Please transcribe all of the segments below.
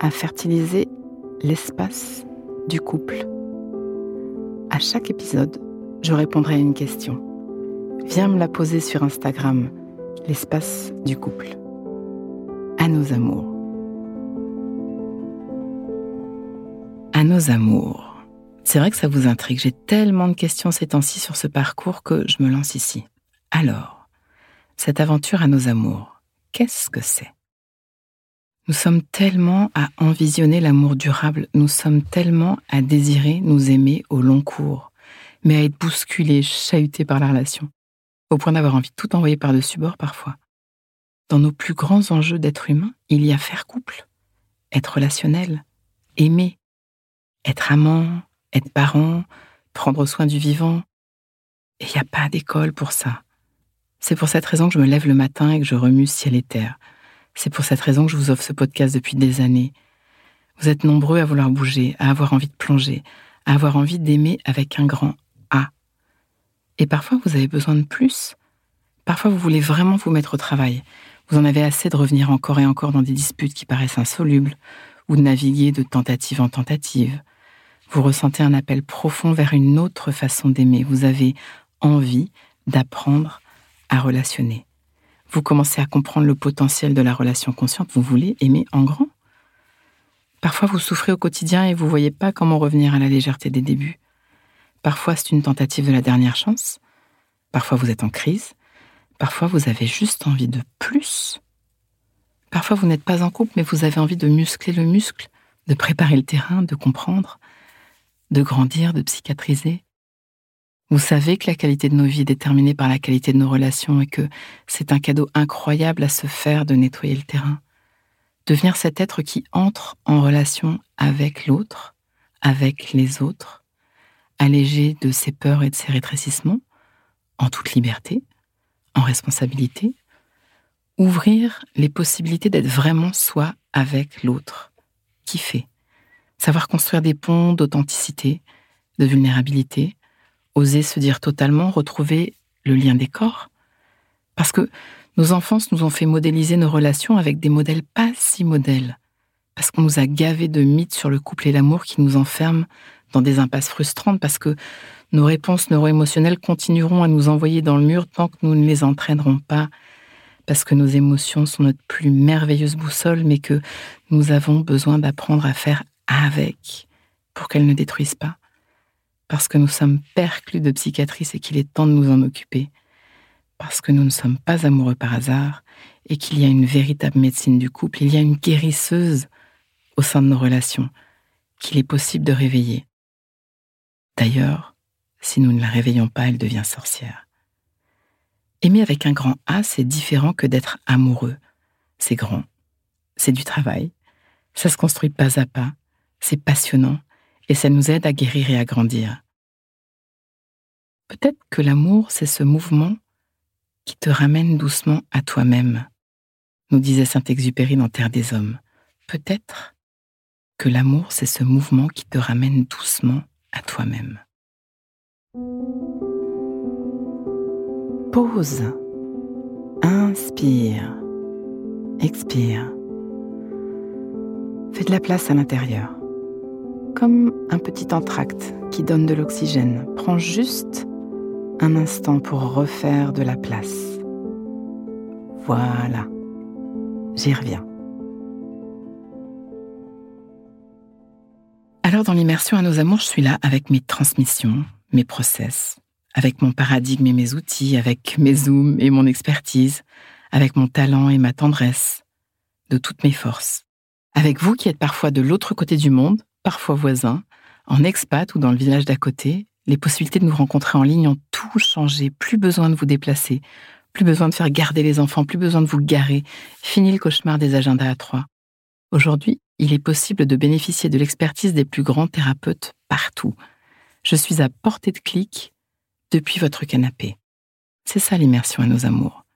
à fertiliser l'espace du couple. À chaque épisode, je répondrai à une question. Viens me la poser sur Instagram, l'espace du couple. À nos amours. À nos amours. C'est vrai que ça vous intrigue. J'ai tellement de questions ces temps-ci sur ce parcours que je me lance ici. Alors, cette aventure à nos amours, qu'est-ce que c'est? Nous sommes tellement à envisionner l'amour durable, nous sommes tellement à désirer nous aimer au long cours, mais à être bousculés, chahutés par la relation, au point d'avoir envie de tout envoyer par-dessus bord parfois. Dans nos plus grands enjeux d'être humain, il y a faire couple, être relationnel, aimer, être amant, être parent, prendre soin du vivant. Et il n'y a pas d'école pour ça. C'est pour cette raison que je me lève le matin et que je remue ciel et terre. C'est pour cette raison que je vous offre ce podcast depuis des années. Vous êtes nombreux à vouloir bouger, à avoir envie de plonger, à avoir envie d'aimer avec un grand A. Et parfois, vous avez besoin de plus. Parfois, vous voulez vraiment vous mettre au travail. Vous en avez assez de revenir encore et encore dans des disputes qui paraissent insolubles, ou de naviguer de tentative en tentative. Vous ressentez un appel profond vers une autre façon d'aimer. Vous avez envie d'apprendre à relationner. Vous commencez à comprendre le potentiel de la relation consciente, vous voulez aimer en grand. Parfois vous souffrez au quotidien et vous ne voyez pas comment revenir à la légèreté des débuts. Parfois c'est une tentative de la dernière chance. Parfois vous êtes en crise. Parfois vous avez juste envie de plus. Parfois vous n'êtes pas en couple mais vous avez envie de muscler le muscle, de préparer le terrain, de comprendre, de grandir, de psychiatriser. Vous savez que la qualité de nos vies est déterminée par la qualité de nos relations et que c'est un cadeau incroyable à se faire de nettoyer le terrain. Devenir cet être qui entre en relation avec l'autre, avec les autres, allégé de ses peurs et de ses rétrécissements, en toute liberté, en responsabilité, ouvrir les possibilités d'être vraiment soi avec l'autre, kiffer, savoir construire des ponts d'authenticité, de vulnérabilité, oser se dire totalement, retrouver le lien des corps. Parce que nos enfances nous ont fait modéliser nos relations avec des modèles pas si modèles. Parce qu'on nous a gavés de mythes sur le couple et l'amour qui nous enferment dans des impasses frustrantes, parce que nos réponses neuroémotionnelles continueront à nous envoyer dans le mur tant que nous ne les entraînerons pas, parce que nos émotions sont notre plus merveilleuse boussole, mais que nous avons besoin d'apprendre à faire avec pour qu'elles ne détruisent pas parce que nous sommes perclus de psychiatrice et qu'il est temps de nous en occuper, parce que nous ne sommes pas amoureux par hasard et qu'il y a une véritable médecine du couple, il y a une guérisseuse au sein de nos relations qu'il est possible de réveiller. D'ailleurs, si nous ne la réveillons pas, elle devient sorcière. Aimer avec un grand A, c'est différent que d'être amoureux. C'est grand, c'est du travail, ça se construit pas à pas, c'est passionnant, et ça nous aide à guérir et à grandir. Peut-être que l'amour, c'est ce mouvement qui te ramène doucement à toi-même, nous disait Saint-Exupéry dans Terre des Hommes. Peut-être que l'amour, c'est ce mouvement qui te ramène doucement à toi-même. Pause. Inspire. Expire. Fais de la place à l'intérieur comme un petit entracte qui donne de l'oxygène. Prends juste un instant pour refaire de la place. Voilà, j'y reviens. Alors dans l'immersion à nos amours, je suis là avec mes transmissions, mes process, avec mon paradigme et mes outils, avec mes zooms et mon expertise, avec mon talent et ma tendresse, de toutes mes forces. Avec vous qui êtes parfois de l'autre côté du monde, parfois voisins, en expat ou dans le village d'à côté, les possibilités de nous rencontrer en ligne ont tout changé. Plus besoin de vous déplacer, plus besoin de faire garder les enfants, plus besoin de vous garer. Fini le cauchemar des agendas à trois. Aujourd'hui, il est possible de bénéficier de l'expertise des plus grands thérapeutes partout. Je suis à portée de clic depuis votre canapé. C'est ça l'immersion à nos amours.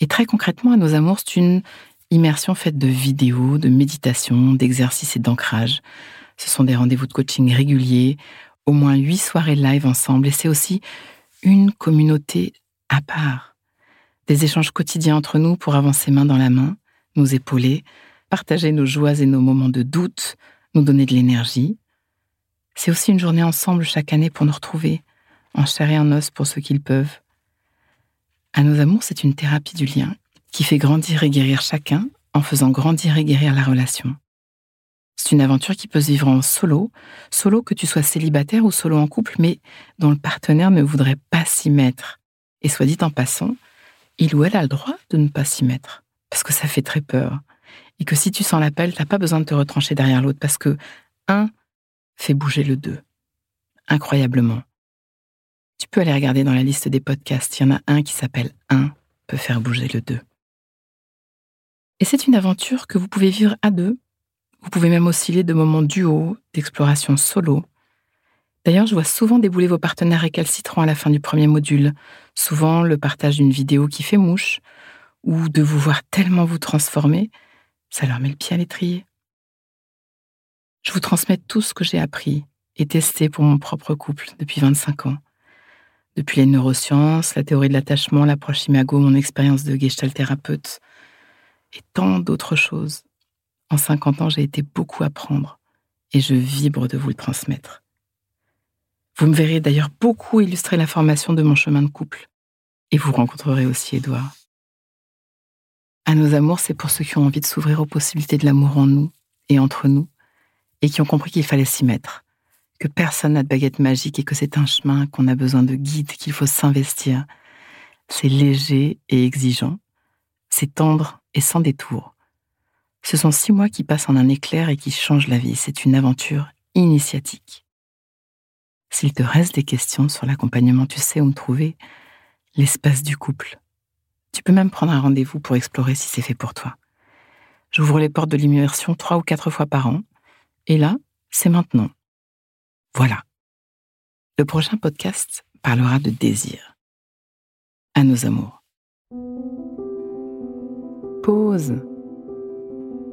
Et très concrètement, à nos amours, c'est une immersion faite de vidéos, de méditation, d'exercices et d'ancrage. Ce sont des rendez-vous de coaching réguliers, au moins huit soirées live ensemble, et c'est aussi une communauté à part. Des échanges quotidiens entre nous pour avancer main dans la main, nous épauler, partager nos joies et nos moments de doute, nous donner de l'énergie. C'est aussi une journée ensemble chaque année pour nous retrouver, en chair et en os pour ceux qui le peuvent. À nos amours, c'est une thérapie du lien qui fait grandir et guérir chacun en faisant grandir et guérir la relation. C'est une aventure qui peut se vivre en solo, solo que tu sois célibataire ou solo en couple, mais dont le partenaire ne voudrait pas s'y mettre. Et soit dit en passant, il ou elle a le droit de ne pas s'y mettre, parce que ça fait très peur. Et que si tu sens l'appel, t'as pas besoin de te retrancher derrière l'autre, parce que un fait bouger le deux. Incroyablement. Tu peux aller regarder dans la liste des podcasts, il y en a un qui s'appelle Un peut faire bouger le deux. Et c'est une aventure que vous pouvez vivre à deux vous pouvez même osciller de moments duo, d'exploration solo. D'ailleurs, je vois souvent débouler vos partenaires récalcitrants à la fin du premier module, souvent le partage d'une vidéo qui fait mouche, ou de vous voir tellement vous transformer, ça leur met le pied à l'étrier. Je vous transmets tout ce que j'ai appris et testé pour mon propre couple depuis 25 ans. Depuis les neurosciences, la théorie de l'attachement, l'approche imago, mon expérience de gestalt thérapeute et tant d'autres choses. En 50 ans, j'ai été beaucoup apprendre et je vibre de vous le transmettre. Vous me verrez d'ailleurs beaucoup illustrer la formation de mon chemin de couple et vous rencontrerez aussi Édouard. À nos amours, c'est pour ceux qui ont envie de s'ouvrir aux possibilités de l'amour en nous et entre nous et qui ont compris qu'il fallait s'y mettre, que personne n'a de baguette magique et que c'est un chemin qu'on a besoin de guide, qu'il faut s'investir. C'est léger et exigeant, c'est tendre et sans détour. Ce sont six mois qui passent en un éclair et qui changent la vie. C'est une aventure initiatique. S'il te reste des questions sur l'accompagnement, tu sais où me trouver, l'espace du couple. Tu peux même prendre un rendez-vous pour explorer si c'est fait pour toi. J'ouvre les portes de l'immersion trois ou quatre fois par an. Et là, c'est maintenant. Voilà. Le prochain podcast parlera de désir. À nos amours. Pause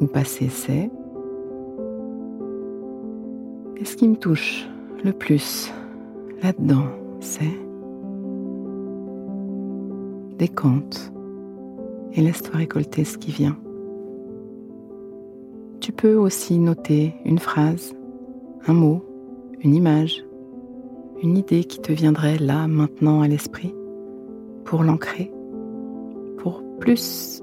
ou passé c'est. Et ce qui me touche le plus là-dedans, c'est? Décompte et laisse-toi récolter ce qui vient. Tu peux aussi noter une phrase, un mot, une image, une idée qui te viendrait là, maintenant à l'esprit, pour l'ancrer, pour plus